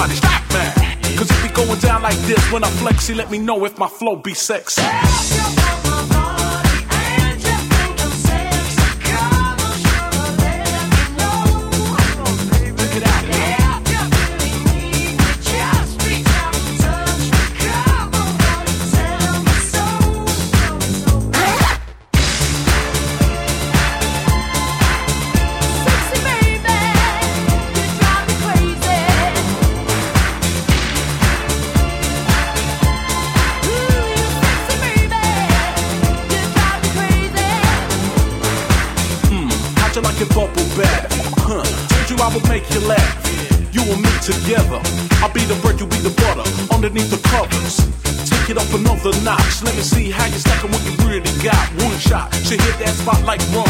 Somebody stop man. Cause if we going down like this, when I flex, let me know if my flow be sexy. together. I'll be the bread, you be the butter, underneath the covers. Take it up another notch. Let me see how you stacking what you really got. One shot should hit that spot like rum.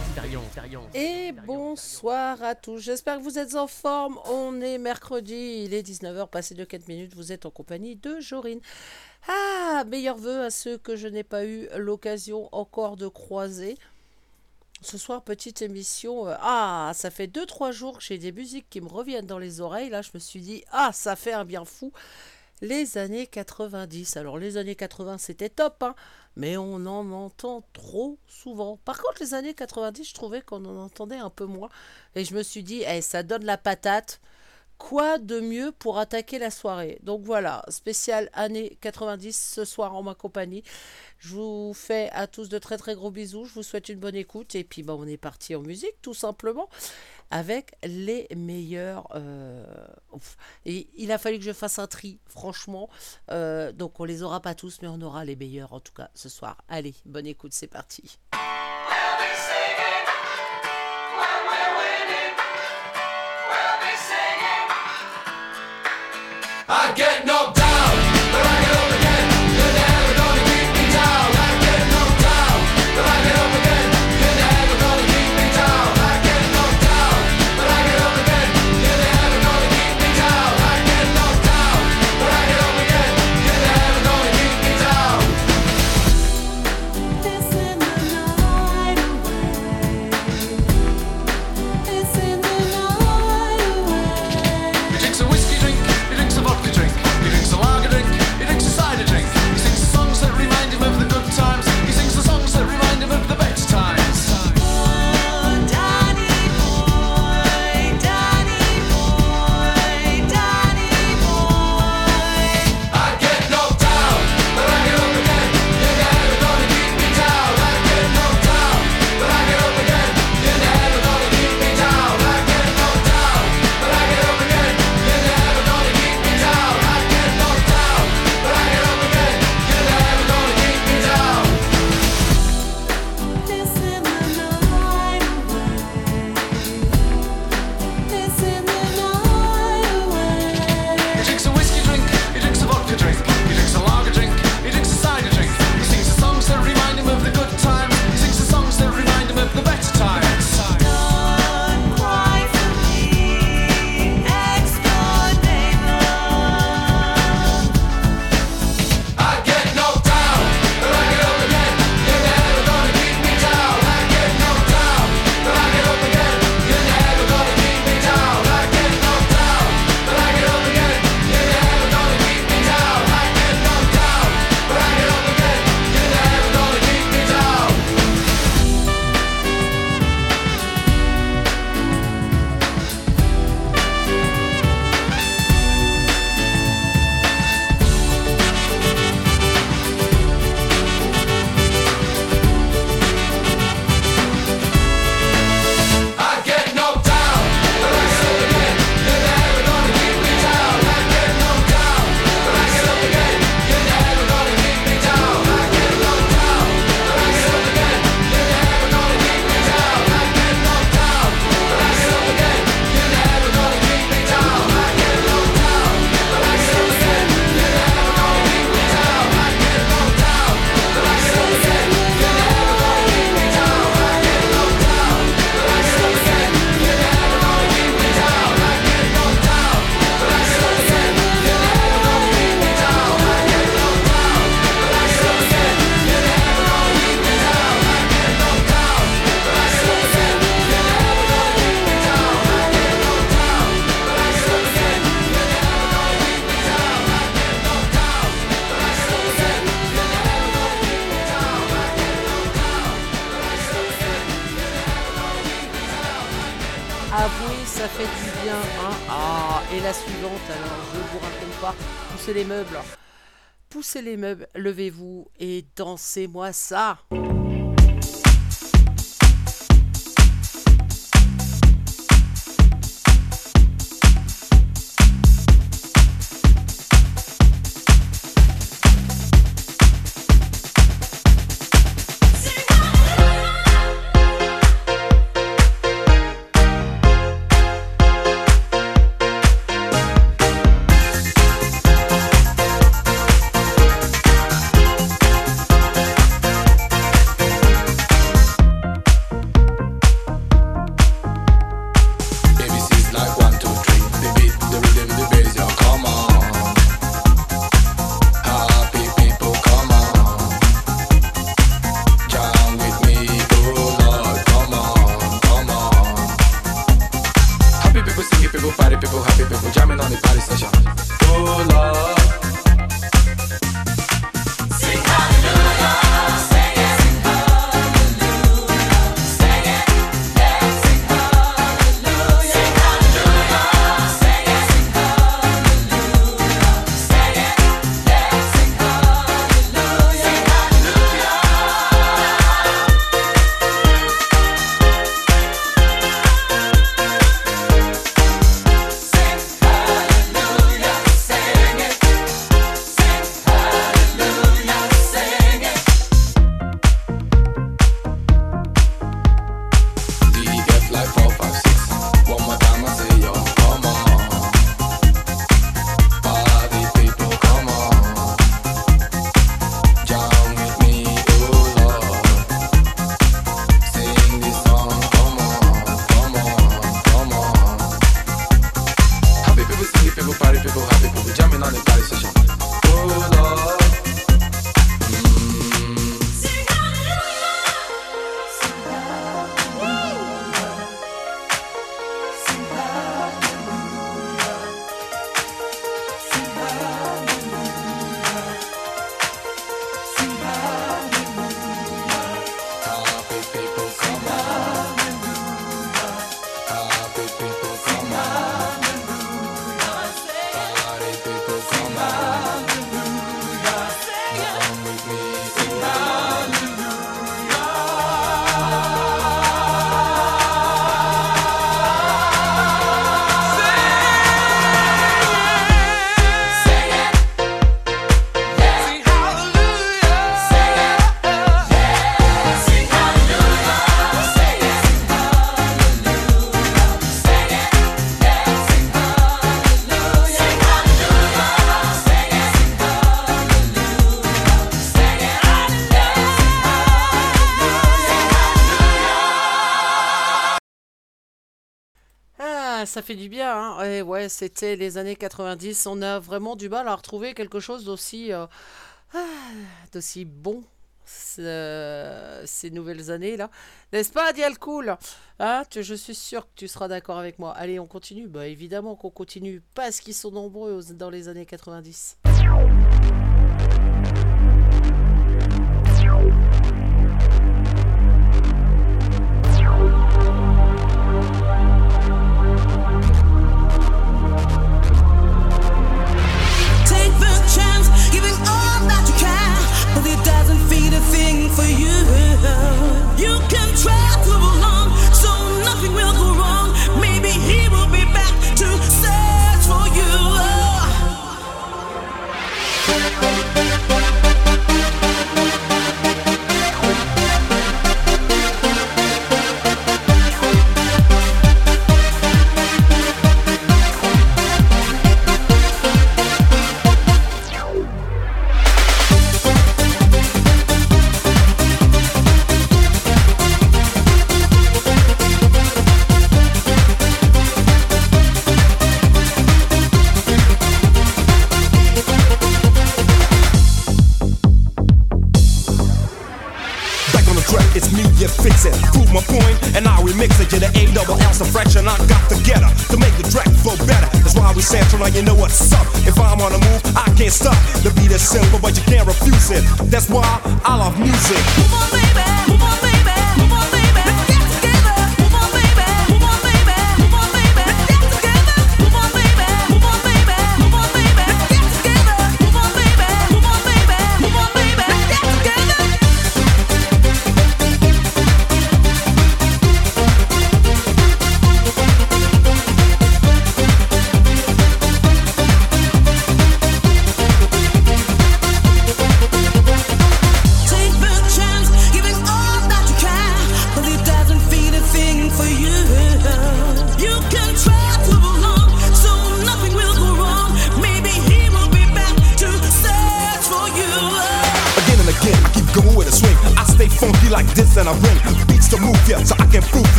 Tous, j'espère que vous êtes en forme. On est mercredi, il est 19h, passé de 4 minutes, vous êtes en compagnie de Jorine. Ah, meilleurs voeux à ceux que je n'ai pas eu l'occasion encore de croiser. Ce soir, petite émission. Euh, ah, ça fait 2-3 jours que j'ai des musiques qui me reviennent dans les oreilles. Là, je me suis dit, ah, ça fait un bien fou. Les années 90. Alors, les années 80, c'était top, hein mais on en entend trop souvent. Par contre, les années 90, je trouvais qu'on en entendait un peu moins. Et je me suis dit, eh, ça donne la patate. Quoi de mieux pour attaquer la soirée Donc voilà, spécial années 90 ce soir en ma compagnie. Je vous fais à tous de très très gros bisous. Je vous souhaite une bonne écoute. Et puis, bah, on est parti en musique tout simplement avec les meilleurs. Euh, et il a fallu que je fasse un tri, franchement. Euh, donc on les aura pas tous, mais on aura les meilleurs en tout cas ce soir. Allez, bonne écoute, c'est parti. I get knocked fait du bien. Hein ah, et la suivante, alors je vous raconte pas. Poussez les meubles. Poussez les meubles, levez-vous et dansez-moi ça. Ouais, c'était les années 90. On a vraiment du mal à retrouver quelque chose d'aussi euh, ah, bon ces nouvelles années là. N'est-ce pas, Dial Cool? Hein Je suis sûr que tu seras d'accord avec moi. Allez, on continue. Bah évidemment qu'on continue parce qu'ils sont nombreux dans les années 90.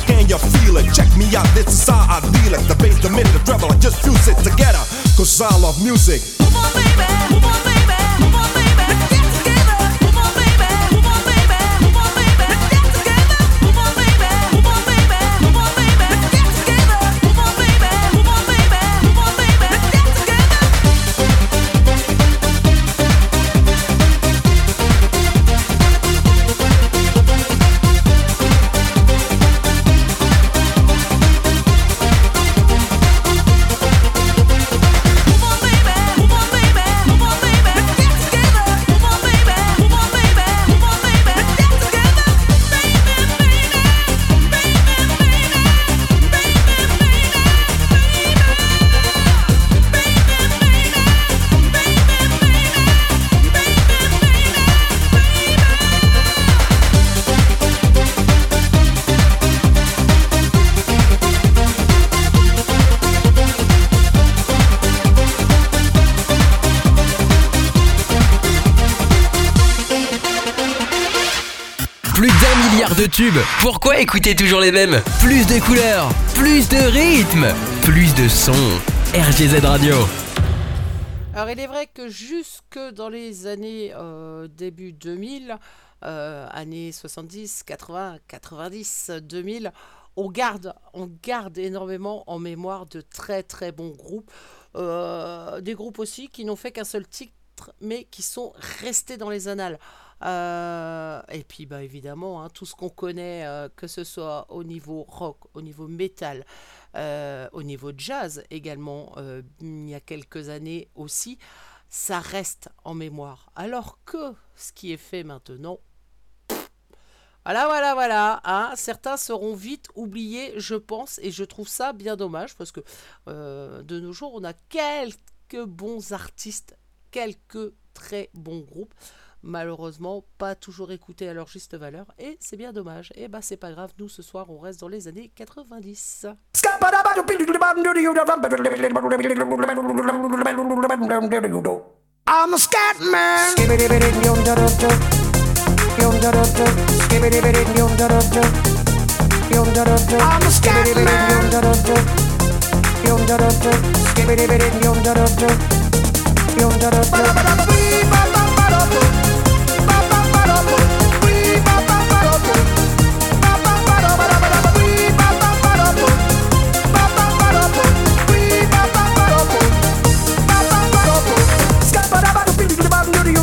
Music, can you feel it? Check me out, this is how I deal it. The bass, the mid, the treble, I just fuse it together. Cause I love music. Move on, baby, move on, baby, tubes. Pourquoi écouter toujours les mêmes? Plus de couleurs, plus de rythme, plus de sons. RGZ Radio. Alors il est vrai que jusque dans les années euh, début 2000, euh, années 70, 80, 90, 2000, on garde, on garde énormément en mémoire de très très bons groupes. Euh, des groupes aussi qui n'ont fait qu'un seul titre mais qui sont restés dans les annales. Euh, et puis bah évidemment, hein, tout ce qu'on connaît, euh, que ce soit au niveau rock, au niveau métal, euh, au niveau jazz également, il y a quelques années aussi, ça reste en mémoire. Alors que ce qui est fait maintenant, voilà, voilà, voilà. hein, certains seront vite oubliés, je pense, et je trouve ça bien dommage parce que de nos jours, on a quelques bons artistes, quelques très bons groupes. Malheureusement, pas toujours écoutés à leur juste valeur, et c'est bien dommage. Et bah, c'est pas grave, nous ce soir, on reste dans les années 90. I'm a scat man. I'm a scat man.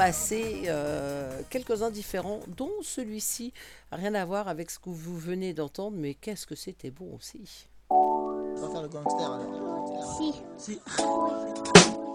Passer euh, quelques-uns différents, dont celui-ci, rien à voir avec ce que vous venez d'entendre, mais qu'est-ce que c'était bon aussi. On va faire le gangster alors. Si. Sorti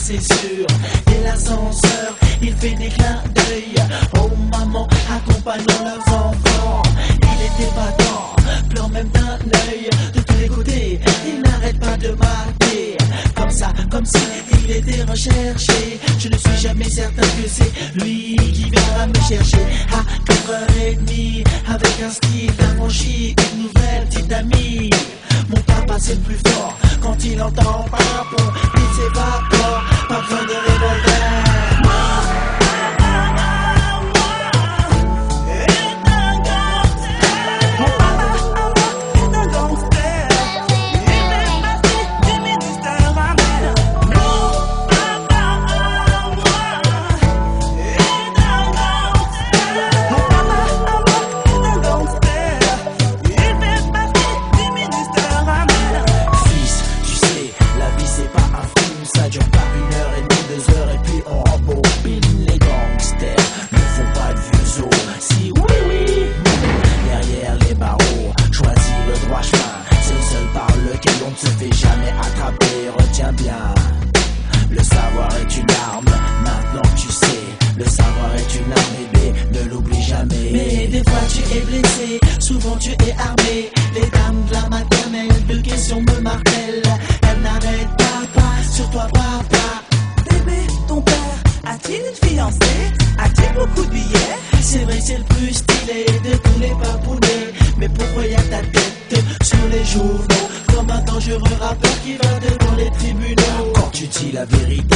C'est sûr. Et l'ascenseur, il fait des clins d'œil. Oh maman, accompagnons leurs enfants. Il était battant, pleure même d'un œil. De tous les côtés, il n'arrête pas de mater Comme ça, comme si il était recherché. Je ne suis jamais certain que c'est lui qui viendra me chercher. À 4h30 avec un style affranchi Une nouvelle petite amie. Mon papa c'est le plus fort. Quand il entend papon Il s'évapore tu es blessé, souvent tu es armé. Les dames de la maternelle, de questions me martèlent. Elles n'arrêtent pas, pas sur toi, papa. Bébé, ton père a-t-il une fiancée? A-t-il beaucoup de billets? C'est vrai, c'est le plus stylé de tous les papounets. Mais pourquoi y a ta tête sur les journaux? Comme un dangereux rappeur qui va devant les tribunaux. Quand tu dis la vérité,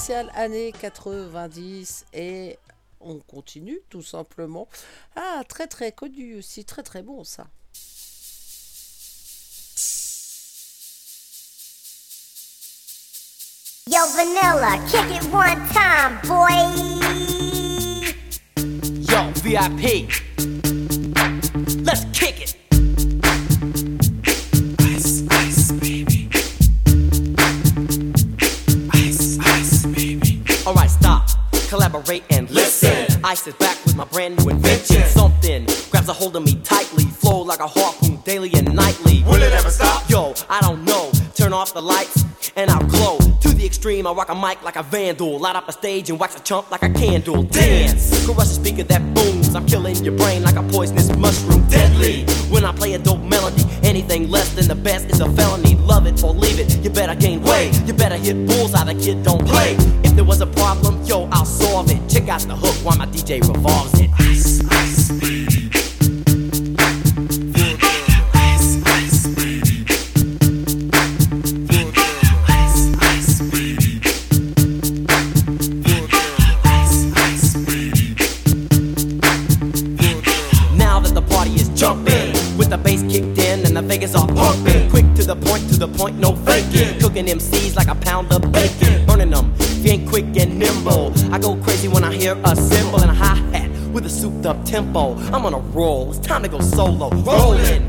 Jorine spéciale année 90 et on continue tout simplement. Ah, très très connu aussi, très très bon ça. Yo, Vanilla, kick it one time, boy. Yo, VIP. Collaborate and listen. Ice is back with my brand new invention. Something grabs a hold of me tightly. Flow like a harpoon daily and nightly. Will it ever stop? Yo, I don't know. Turn off the lights and I'll glow. To the extreme, I rock a mic like a vandal. Light up a stage and wax a chump like a candle. Dance! Crush a speaker that booms. I'm killing your brain like a poisonous mushroom. Deadly! When I play a dope melody, anything less than the best is a felony. Love it or leave it, you better gain weight. You better hit bulls bullseye, the kid don't play. If there was a problem, yo, I'll solve it. Check out the hook while my DJ revolves it. Ice, ice. Ice, the bass kicked in and the Vegas are pumping. Quick to the point, to the point, no faking. Cooking MCs like a pound of bacon. Burning them, if you ain't quick and nimble. I go crazy when I hear a cymbal and a hi hat with a souped up tempo. I'm on a roll, it's time to go solo. Rolling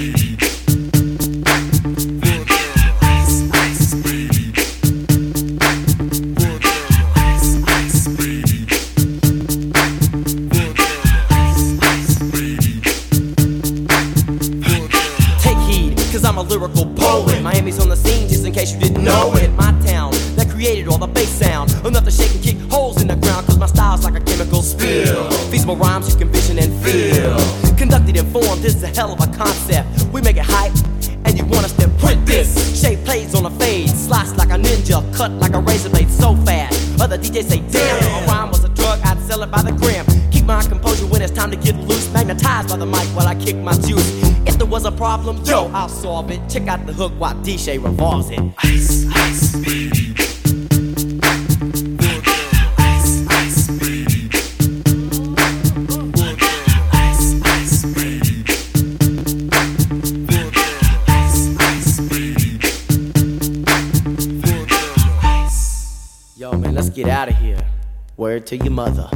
hell of a concept. We make it hype, and you want us to print this. Shape plays on a fade, slice like a ninja, cut like a razor blade so fast. Other DJs say, damn, a rhyme was a drug, I'd sell it by the gram. Keep my composure when it's time to get loose. Magnetized by the mic while I kick my juice. If there was a problem, yo, I'll solve it. Check out the hook while DJ revolves it. Out of here. Word to your mother.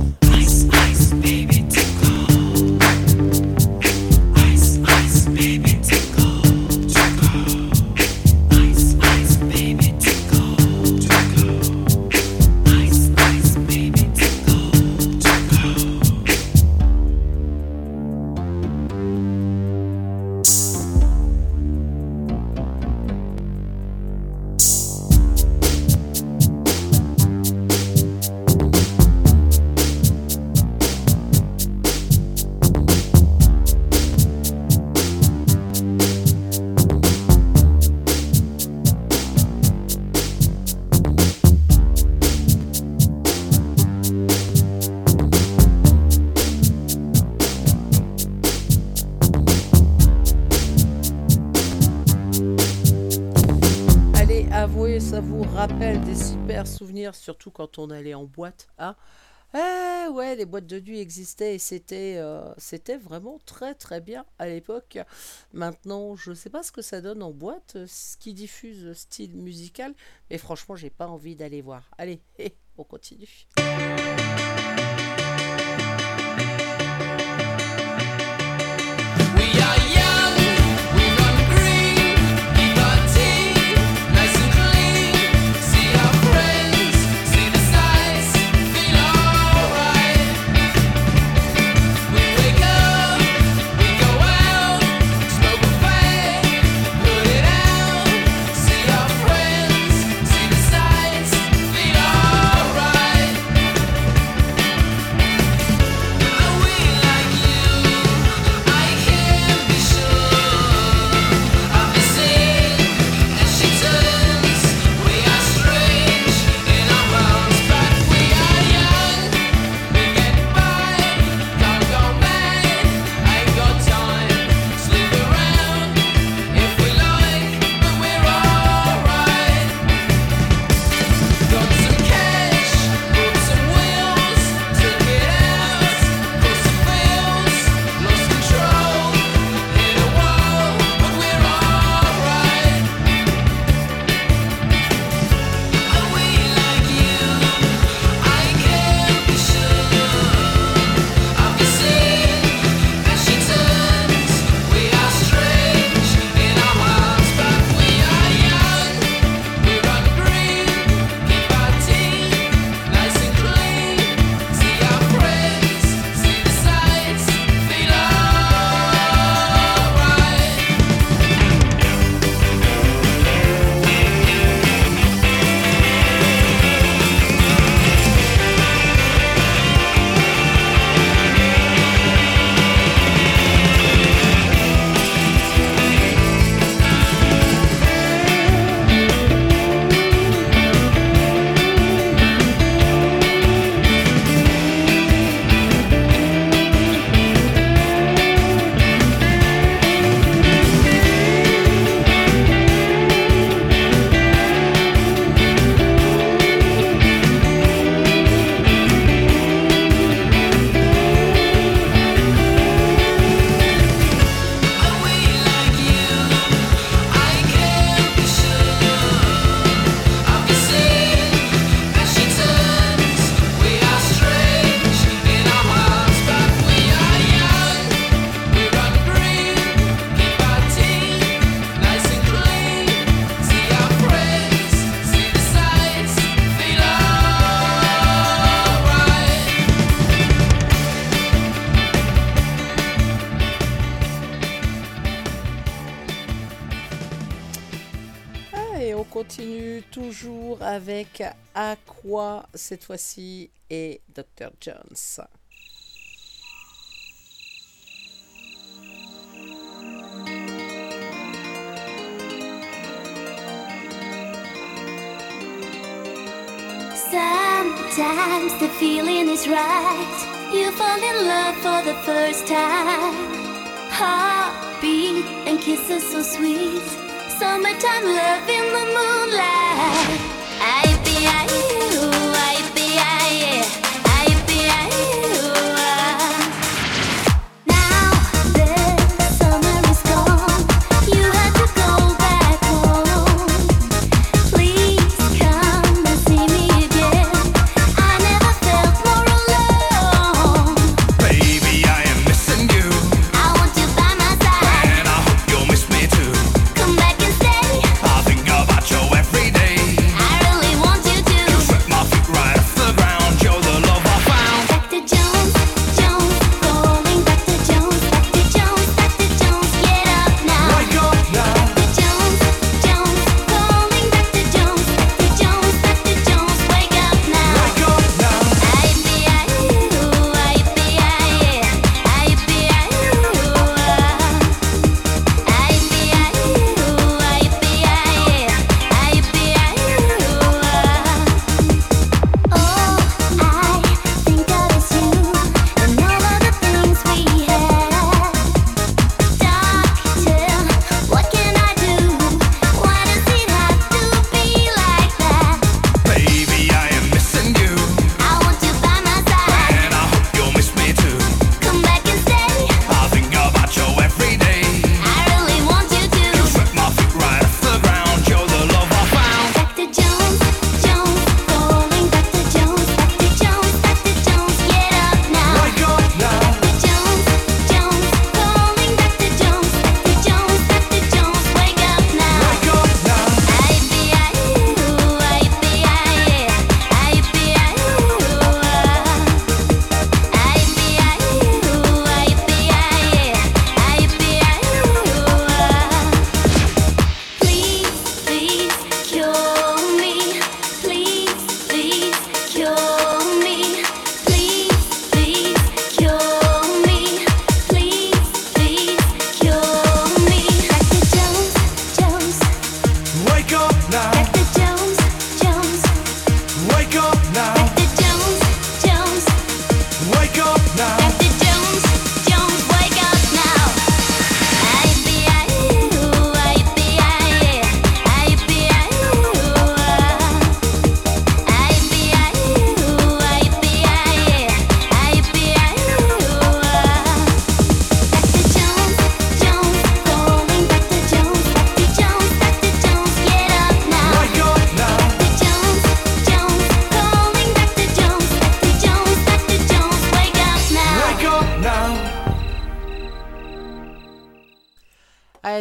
Surtout quand on allait en boîte. Hein Eh ouais, les boîtes de nuit existaient et c'était euh, c'était vraiment très très bien à l'époque. Maintenant, je sais pas ce que ça donne en boîte, euh, ce qui diffuse style musical, mais franchement, j'ai pas envie d'aller voir. Allez, on continue. avec Aqua cette fois-ci et Dr. Jones. Sometimes the feeling is right. You fall in love for the first time. Heartbeat and kisses so sweet. Summertime love in the moonlight. I be I, ooh, I be I, yeah.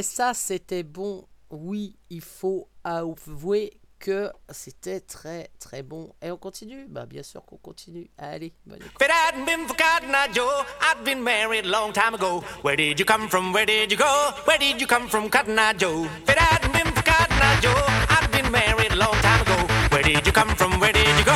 ça, c'était bon. Oui, il faut avouer que c'était très très bon. Et on continue? Bah bien sûr qu'on continue. Allez, bonne écoute. If it hadn't been for Cotton Joe, I'd been married a long time ago. Where did you come from? Where did you go? Where did you come from, Cotton Joe? If it hadn't been for Cotton Joe, I'd been married a long time ago. Where did you come from? Where did you go?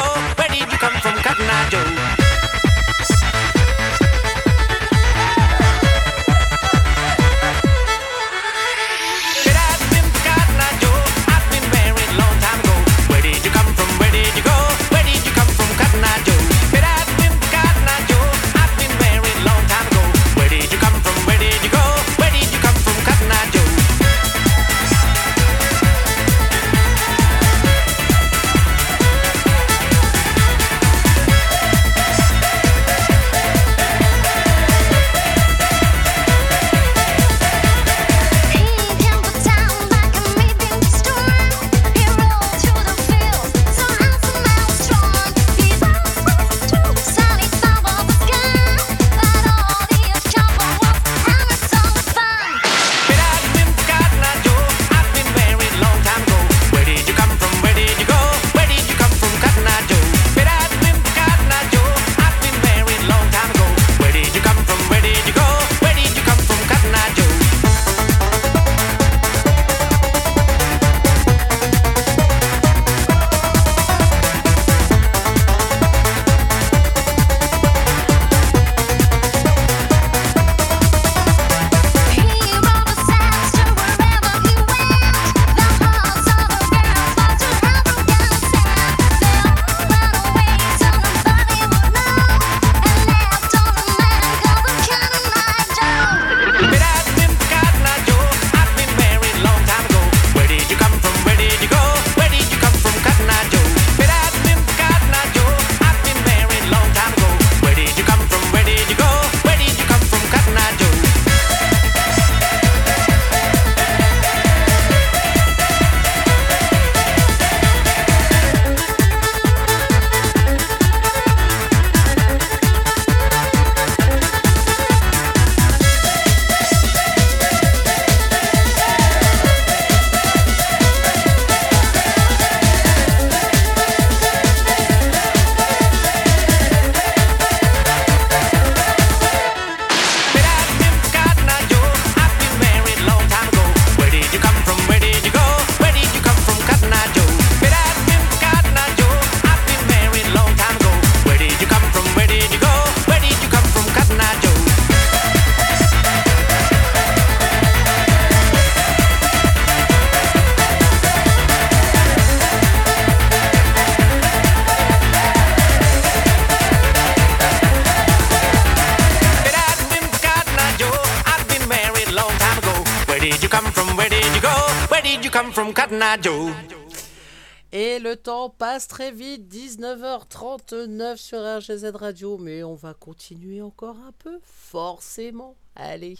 vite, 19h39 sur RGZ Radio, mais on va continuer encore un peu, forcément. Allez,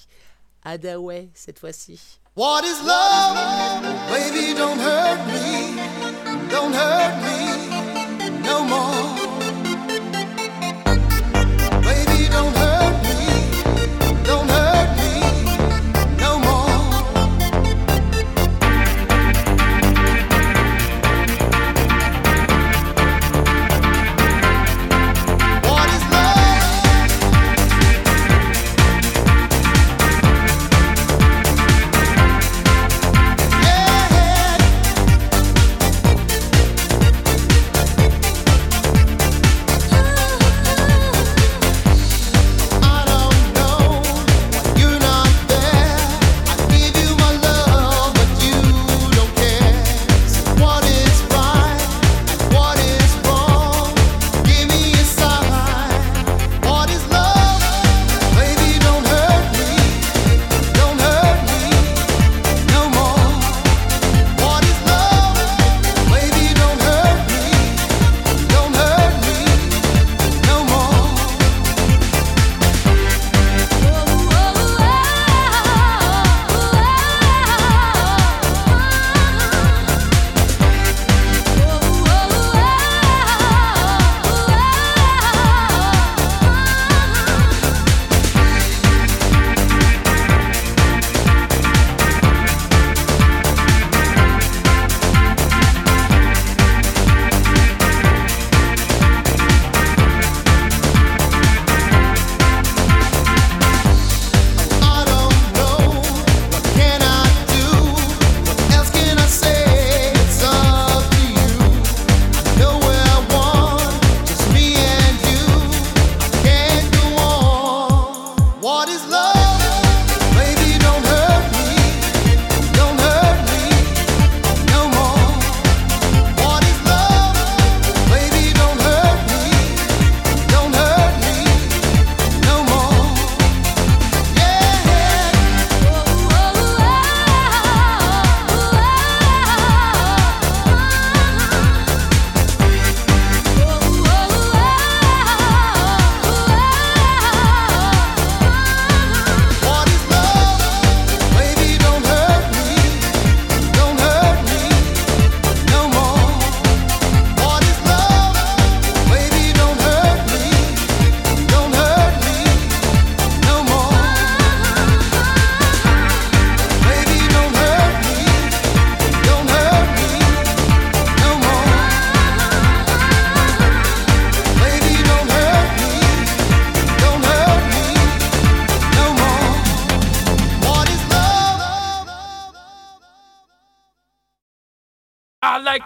Adaway cette fois-ci. What is love? Baby, don't hurt me, don't hurt me no more.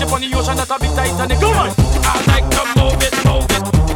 ship on the ocean that a big Titanic. Come on! I like to move it, move it.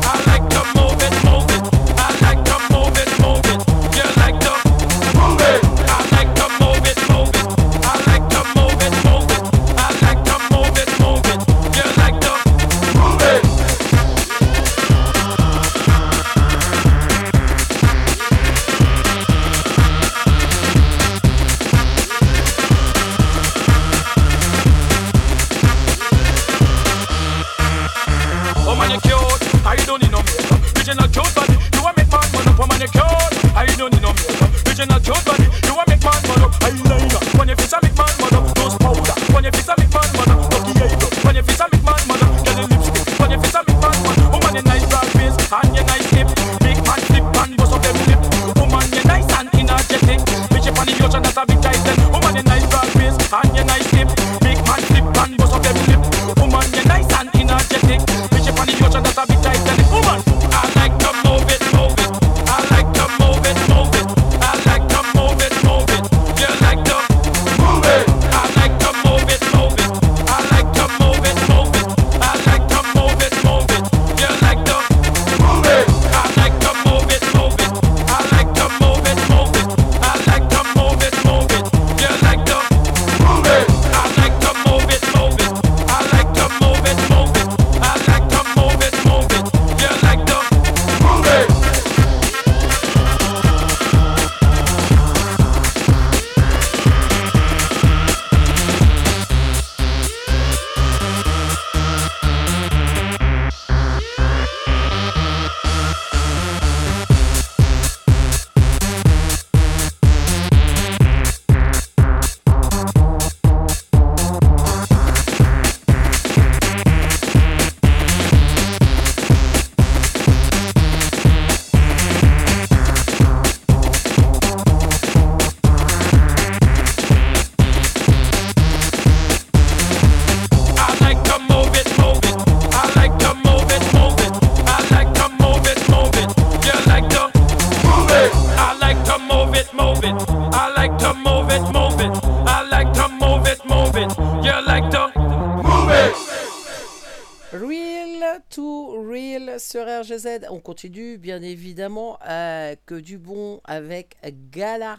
on continue bien évidemment euh, que du bon avec Gala.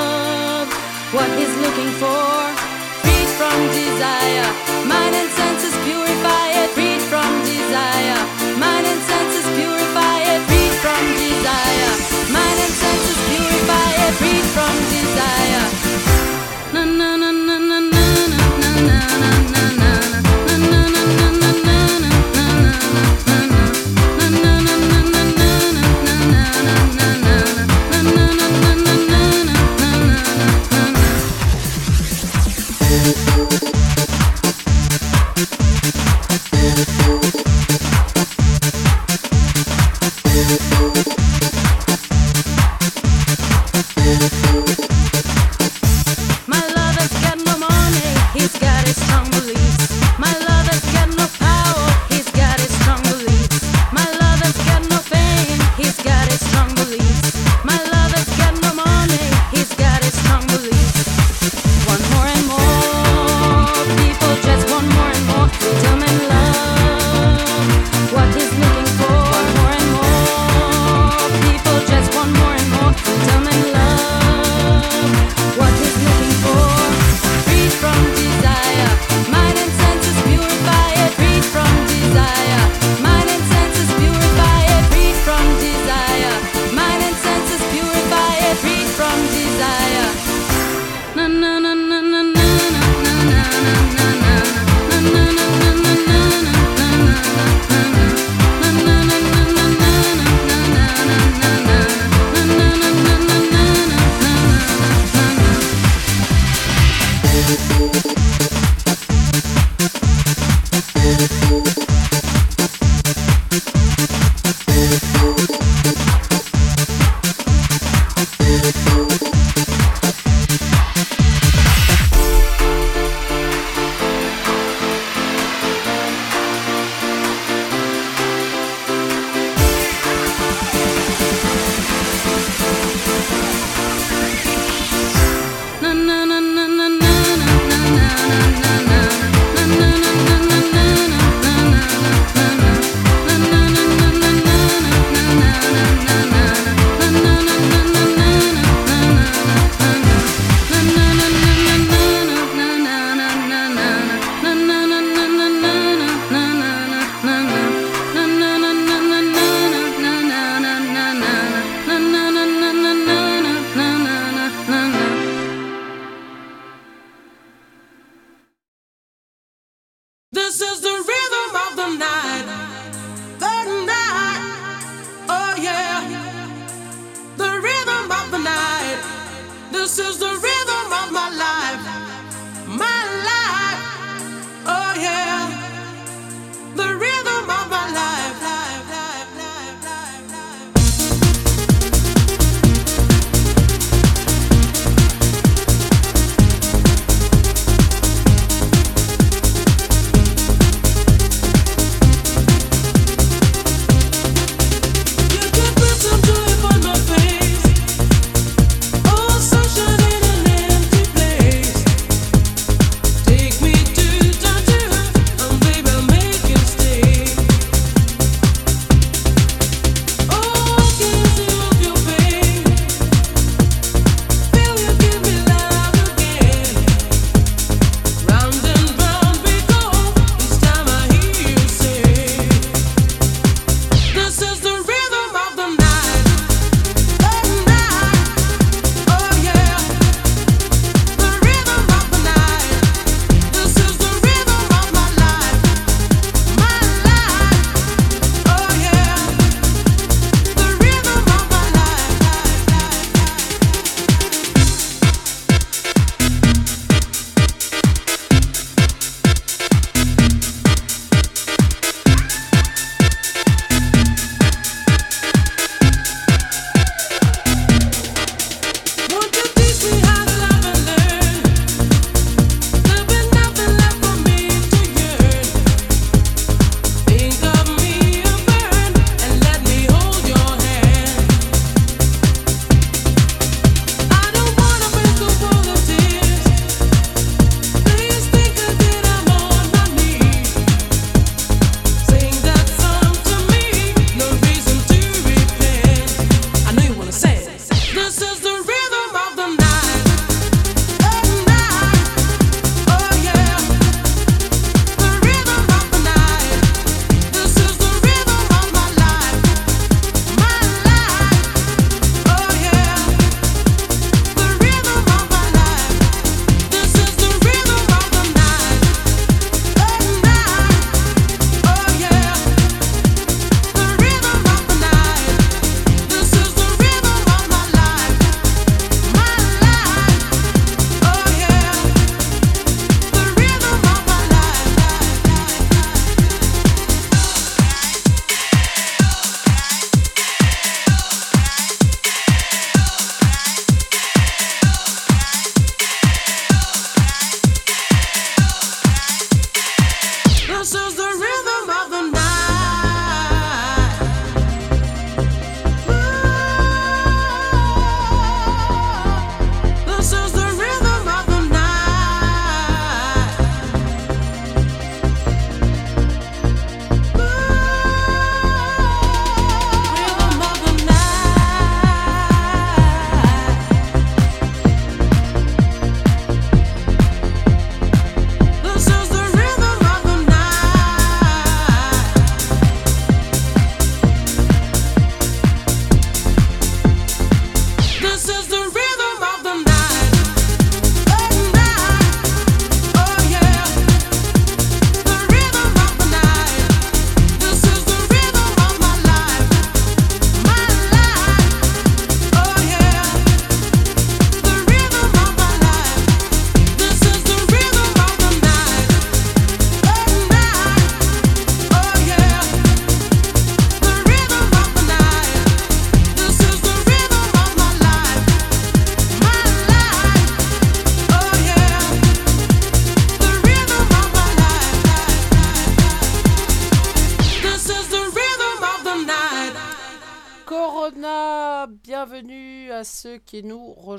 what he's looking for. Freed from desire, mind and senses purify it. Freed from desire.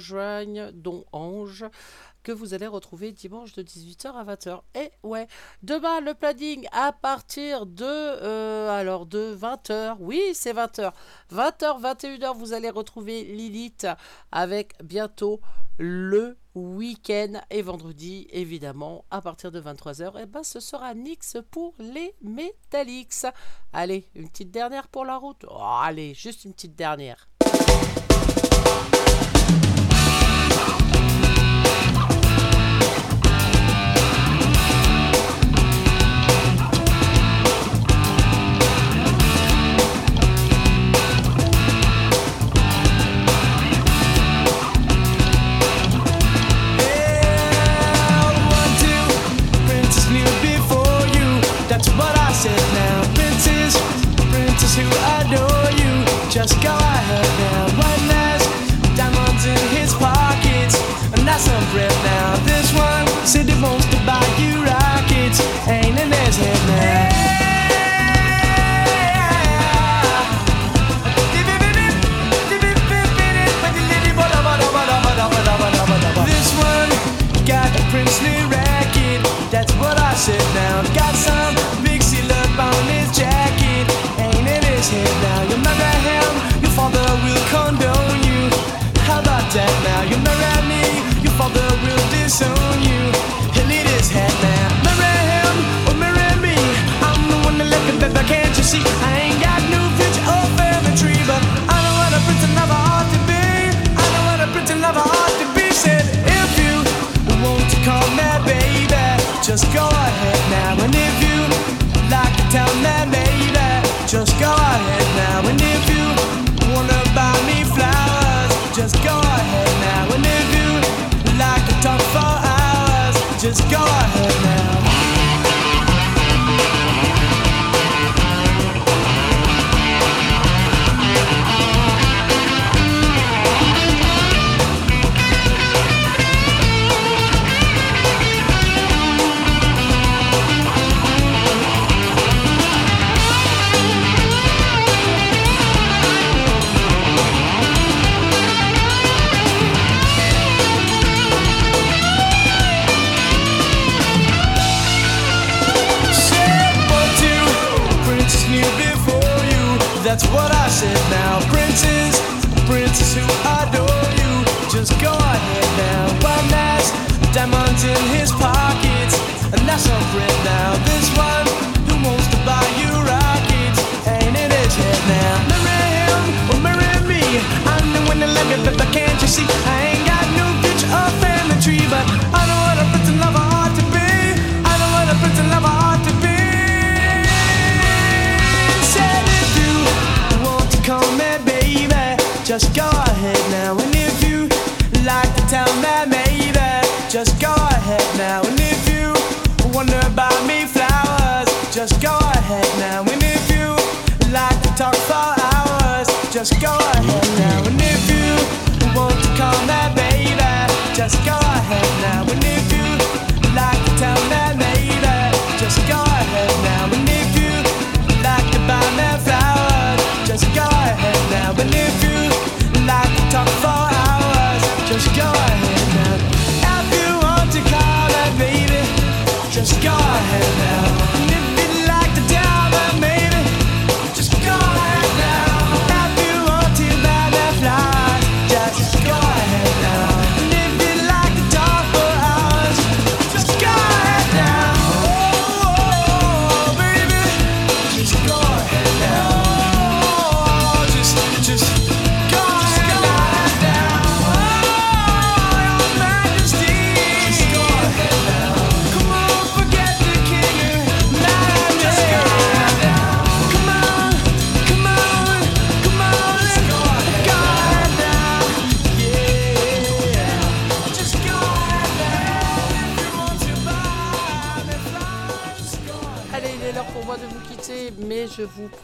rejoignent, dont Ange, que vous allez retrouver dimanche de 18h à 20h. Eh et ouais, demain le planning à partir de euh, alors de 20h. Oui, c'est 20h. 20h 21h vous allez retrouver Lilith avec bientôt le week-end et vendredi évidemment à partir de 23h eh et ben ce sera Nix pour les Metallics. Allez, une petite dernière pour la route. Oh, allez, juste une petite dernière. just go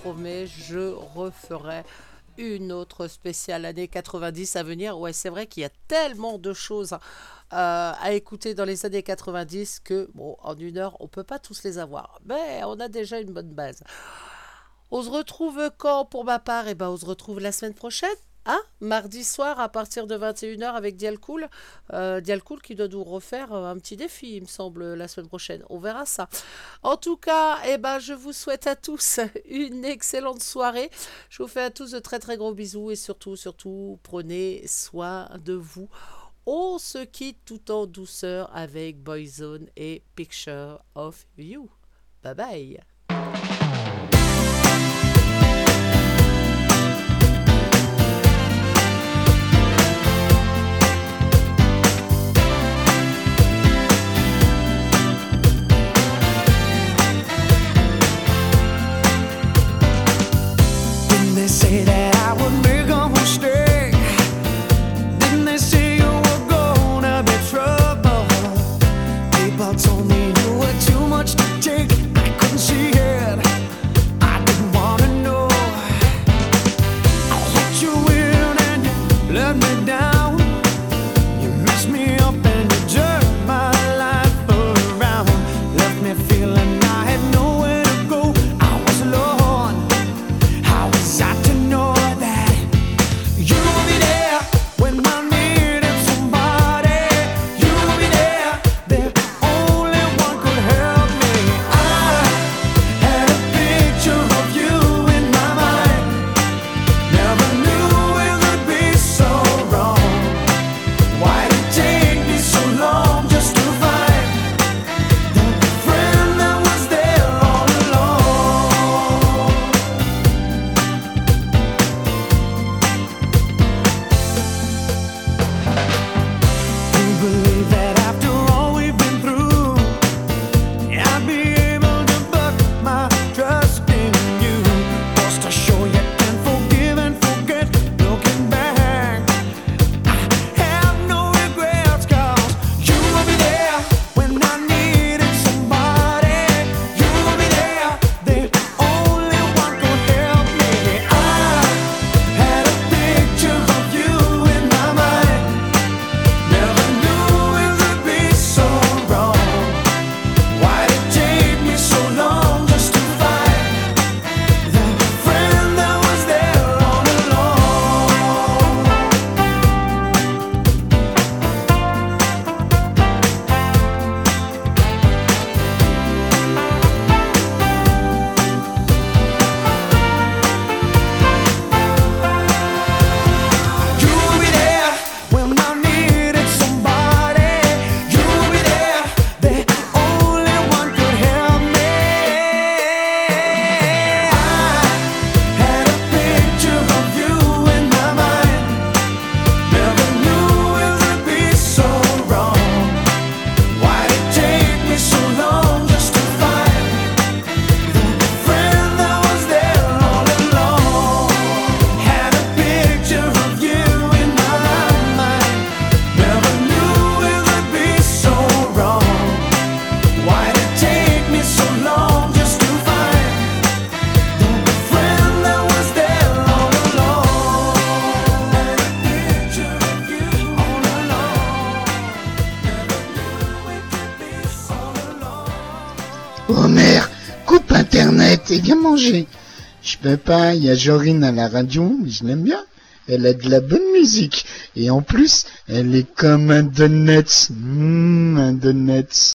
promets, je referai une autre spéciale année 90 à venir. Ouais, c'est vrai qu'il y a tellement de choses euh, à écouter dans les années 90 que, bon, en une heure, on peut pas tous les avoir. Mais on a déjà une bonne base. On se retrouve quand pour ma part? Eh ben, on se retrouve la semaine prochaine ah, mardi soir à partir de 21h avec Dialcool. Euh, Dialcool qui doit nous refaire euh, un petit défi, il me semble, la semaine prochaine. On verra ça. En tout cas, eh ben, je vous souhaite à tous une excellente soirée. Je vous fais à tous de très très gros bisous et surtout, surtout, prenez soin de vous. On se quitte tout en douceur avec Boyzone et Picture of You. Bye bye Je peux pas, il y a Jorine à la radio, mais je l'aime bien. Elle a de la bonne musique. Et en plus, elle est comme un donut. Mmh, un donut.